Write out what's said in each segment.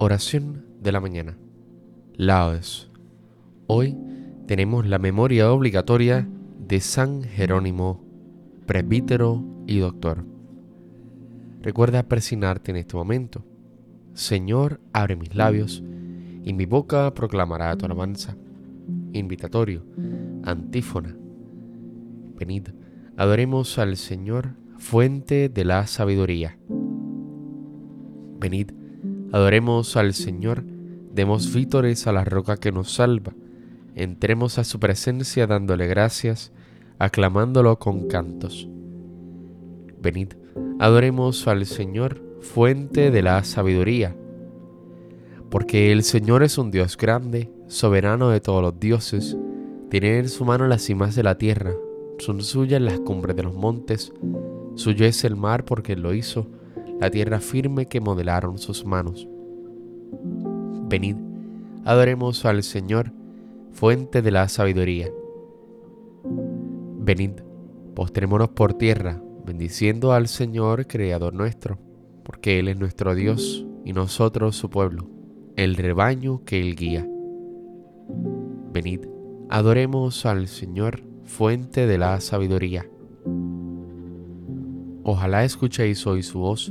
Oración de la mañana. Laudes. Hoy tenemos la memoria obligatoria de San Jerónimo, presbítero y doctor. Recuerda persignarte en este momento. Señor, abre mis labios y mi boca proclamará tu alabanza. Invitatorio, antífona. Venid, adoremos al Señor, fuente de la sabiduría. Venid, Adoremos al Señor, demos vítores a la roca que nos salva, entremos a su presencia dándole gracias, aclamándolo con cantos. Venid, adoremos al Señor, fuente de la sabiduría, porque el Señor es un Dios grande, soberano de todos los dioses, tiene en su mano las cimas de la tierra, son suyas las cumbres de los montes, suyo es el mar porque lo hizo, la tierra firme que modelaron sus manos. Venid, adoremos al Señor, fuente de la sabiduría. Venid, postrémonos por tierra, bendiciendo al Señor, Creador nuestro, porque Él es nuestro Dios y nosotros su pueblo, el rebaño que Él guía. Venid, adoremos al Señor, fuente de la sabiduría. Ojalá escuchéis hoy su voz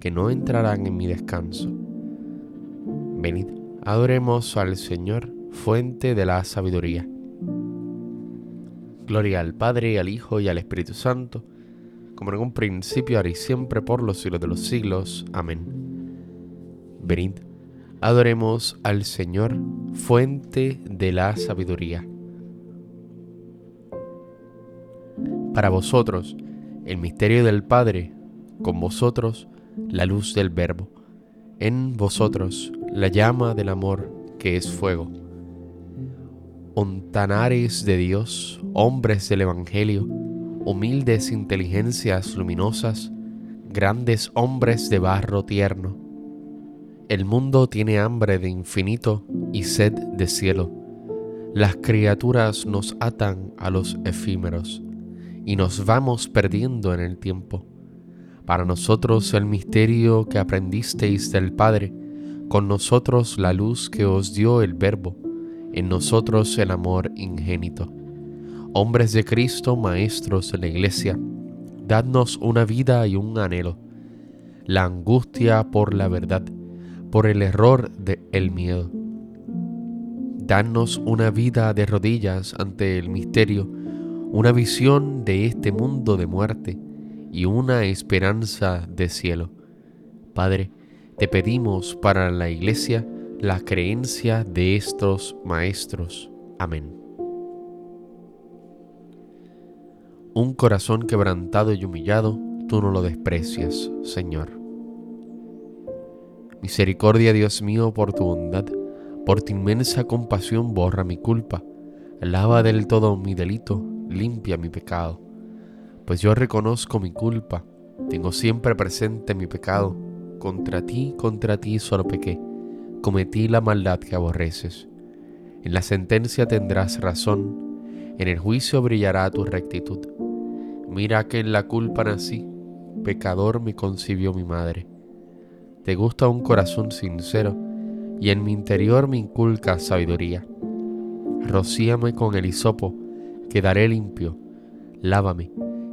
que no entrarán en mi descanso. Venid, adoremos al Señor, fuente de la sabiduría. Gloria al Padre, al Hijo y al Espíritu Santo, como en un principio, ahora y siempre, por los siglos de los siglos. Amén. Venid, adoremos al Señor, fuente de la sabiduría. Para vosotros, el misterio del Padre, con vosotros, la luz del Verbo, en vosotros la llama del amor que es fuego. Ontanares de Dios, hombres del Evangelio, humildes inteligencias luminosas, grandes hombres de barro tierno. El mundo tiene hambre de infinito y sed de cielo. Las criaturas nos atan a los efímeros y nos vamos perdiendo en el tiempo. Para nosotros el misterio que aprendisteis del Padre, con nosotros la luz que os dio el Verbo, en nosotros el amor ingénito. Hombres de Cristo, maestros de la Iglesia, dadnos una vida y un anhelo, la angustia por la verdad, por el error del el miedo. Dadnos una vida de rodillas ante el misterio, una visión de este mundo de muerte, y una esperanza de cielo. Padre, te pedimos para la Iglesia la creencia de estos maestros. Amén. Un corazón quebrantado y humillado, tú no lo desprecias, Señor. Misericordia, Dios mío, por tu bondad, por tu inmensa compasión borra mi culpa, lava del todo mi delito, limpia mi pecado pues yo reconozco mi culpa, tengo siempre presente mi pecado, contra ti, contra ti solo pequé, cometí la maldad que aborreces. En la sentencia tendrás razón, en el juicio brillará tu rectitud. Mira que en la culpa nací, pecador me concibió mi madre. Te gusta un corazón sincero, y en mi interior me inculca sabiduría. Rocíame con el hisopo, quedaré limpio, lávame,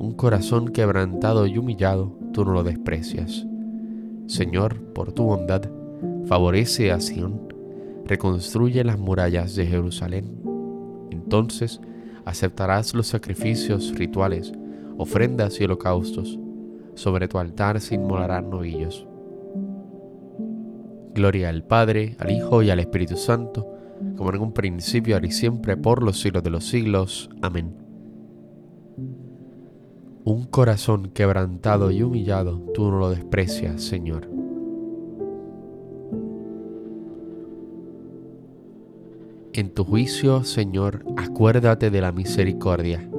un corazón quebrantado y humillado, tú no lo desprecias. Señor, por tu bondad, favorece a Sión, reconstruye las murallas de Jerusalén. Entonces aceptarás los sacrificios rituales, ofrendas y holocaustos. Sobre tu altar se inmolarán novillos. Gloria al Padre, al Hijo y al Espíritu Santo, como en un principio, ahora y siempre, por los siglos de los siglos. Amén. Un corazón quebrantado y humillado, tú no lo desprecias, Señor. En tu juicio, Señor, acuérdate de la misericordia.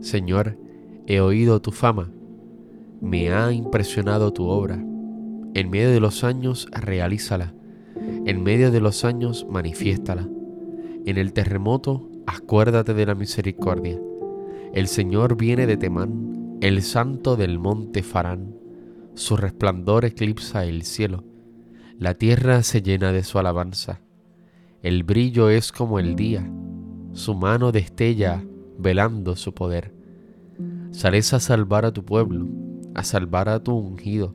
Señor, he oído tu fama, me ha impresionado tu obra. En medio de los años, realízala. En medio de los años, manifiéstala. En el terremoto, acuérdate de la misericordia. El Señor viene de Temán, el santo del monte Farán. Su resplandor eclipsa el cielo. La tierra se llena de su alabanza. El brillo es como el día. Su mano destella velando su poder. Sales a salvar a tu pueblo, a salvar a tu ungido.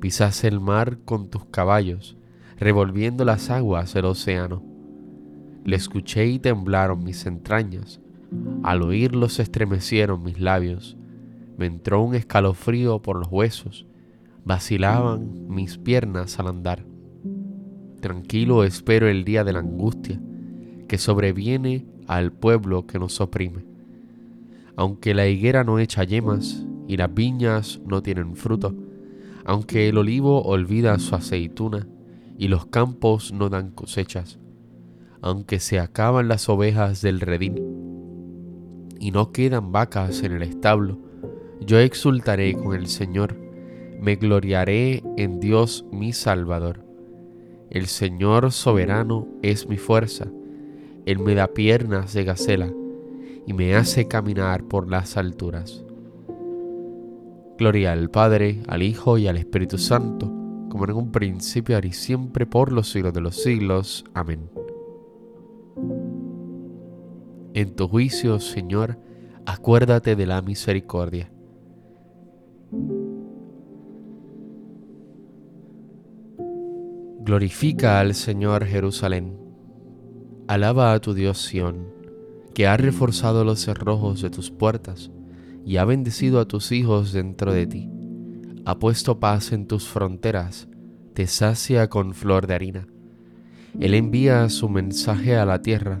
Pisas el mar con tus caballos, revolviendo las aguas del océano le escuché y temblaron mis entrañas. Al oírlo se estremecieron mis labios. Me entró un escalofrío por los huesos. Vacilaban mis piernas al andar. Tranquilo espero el día de la angustia que sobreviene al pueblo que nos oprime. Aunque la higuera no echa yemas y las viñas no tienen fruto, aunque el olivo olvida su aceituna y los campos no dan cosechas, aunque se acaban las ovejas del redil y no quedan vacas en el establo, yo exultaré con el Señor, me gloriaré en Dios mi Salvador. El Señor soberano es mi fuerza, Él me da piernas de gacela y me hace caminar por las alturas. Gloria al Padre, al Hijo y al Espíritu Santo, como en un principio, ahora y siempre, por los siglos de los siglos. Amén. En tu juicio, Señor, acuérdate de la misericordia. Glorifica al Señor Jerusalén. Alaba a tu Dios Sión, que ha reforzado los cerrojos de tus puertas y ha bendecido a tus hijos dentro de ti. Ha puesto paz en tus fronteras, te sacia con flor de harina. Él envía su mensaje a la tierra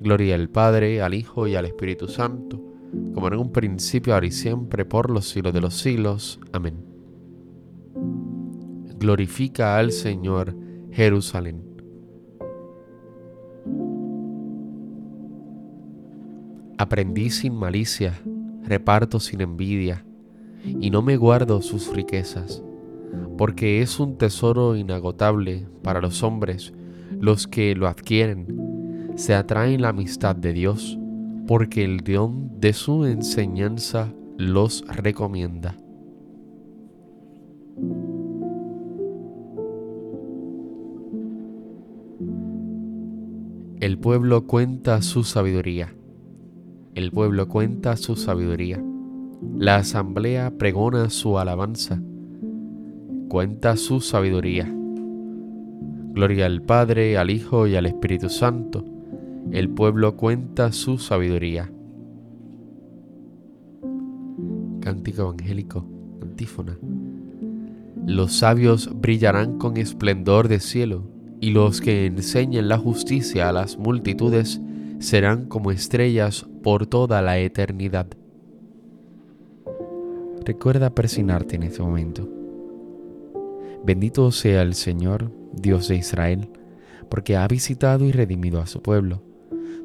Gloria al Padre, al Hijo y al Espíritu Santo, como en un principio, ahora y siempre, por los siglos de los siglos. Amén. Glorifica al Señor Jerusalén. Aprendí sin malicia, reparto sin envidia, y no me guardo sus riquezas, porque es un tesoro inagotable para los hombres los que lo adquieren se atraen la amistad de Dios, porque el don de su enseñanza los recomienda. El pueblo cuenta su sabiduría. El pueblo cuenta su sabiduría. La asamblea pregona su alabanza. Cuenta su sabiduría. Gloria al Padre, al Hijo y al Espíritu Santo el pueblo cuenta su sabiduría. Cántico evangélico, antífona. Los sabios brillarán con esplendor de cielo, y los que enseñen la justicia a las multitudes serán como estrellas por toda la eternidad. Recuerda persignarte en este momento. Bendito sea el Señor, Dios de Israel, porque ha visitado y redimido a su pueblo,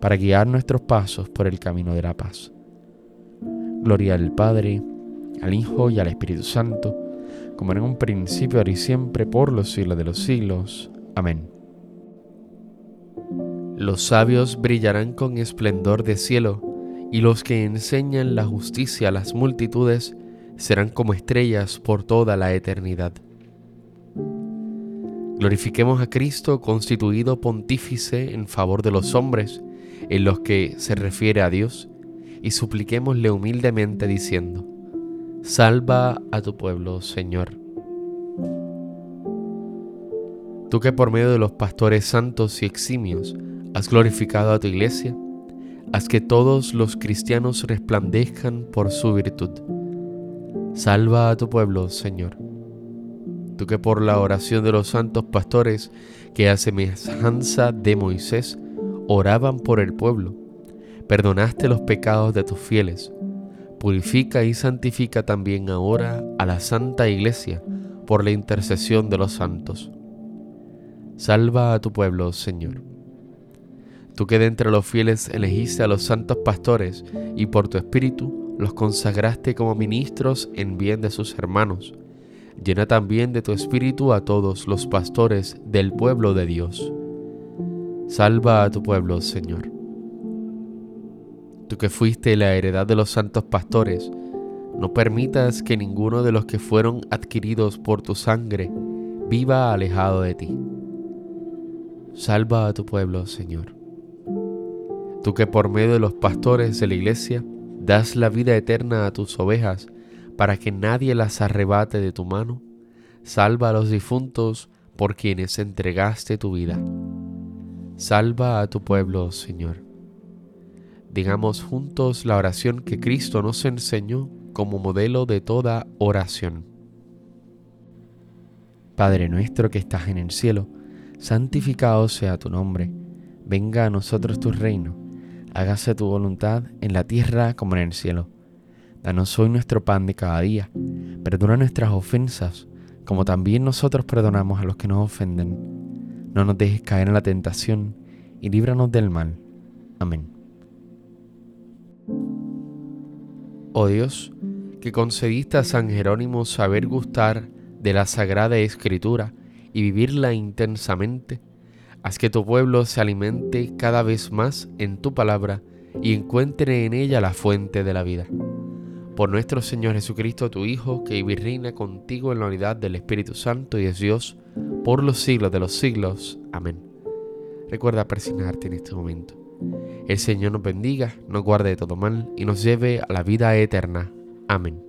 para guiar nuestros pasos por el camino de la paz. Gloria al Padre, al Hijo y al Espíritu Santo, como en un principio, ahora y siempre, por los siglos de los siglos. Amén. Los sabios brillarán con esplendor de cielo, y los que enseñan la justicia a las multitudes serán como estrellas por toda la eternidad. Glorifiquemos a Cristo constituido pontífice en favor de los hombres, en los que se refiere a Dios, y supliquémosle humildemente diciendo, Salva a tu pueblo, Señor. Tú que por medio de los pastores santos y eximios has glorificado a tu iglesia, haz que todos los cristianos resplandezcan por su virtud. Salva a tu pueblo, Señor. Tú que por la oración de los santos pastores que a semejanza de Moisés oraban por el pueblo, perdonaste los pecados de tus fieles purifica y santifica también ahora a la Santa Iglesia por la intercesión de los santos. Salva a tu pueblo, Señor. Tú que de entre los fieles elegiste a los santos pastores y por tu espíritu los consagraste como ministros en bien de sus hermanos, llena también de tu espíritu a todos los pastores del pueblo de Dios. Salva a tu pueblo, Señor tú que fuiste la heredad de los santos pastores, no permitas que ninguno de los que fueron adquiridos por tu sangre viva alejado de ti. Salva a tu pueblo, Señor. Tú que por medio de los pastores de la iglesia das la vida eterna a tus ovejas para que nadie las arrebate de tu mano, salva a los difuntos por quienes entregaste tu vida. Salva a tu pueblo, Señor. Digamos juntos la oración que Cristo nos enseñó como modelo de toda oración. Padre nuestro que estás en el cielo, santificado sea tu nombre, venga a nosotros tu reino, hágase tu voluntad en la tierra como en el cielo. Danos hoy nuestro pan de cada día, perdona nuestras ofensas, como también nosotros perdonamos a los que nos ofenden. No nos dejes caer en la tentación y líbranos del mal. Amén. Oh Dios, que concediste a San Jerónimo saber gustar de la Sagrada Escritura y vivirla intensamente, haz que tu pueblo se alimente cada vez más en tu palabra y encuentre en ella la fuente de la vida. Por nuestro Señor Jesucristo, tu Hijo, que vive y reina contigo en la unidad del Espíritu Santo y es Dios, por los siglos de los siglos. Amén. Recuerda presionarte en este momento. El Señor nos bendiga, nos guarde de todo mal y nos lleve a la vida eterna. Amén.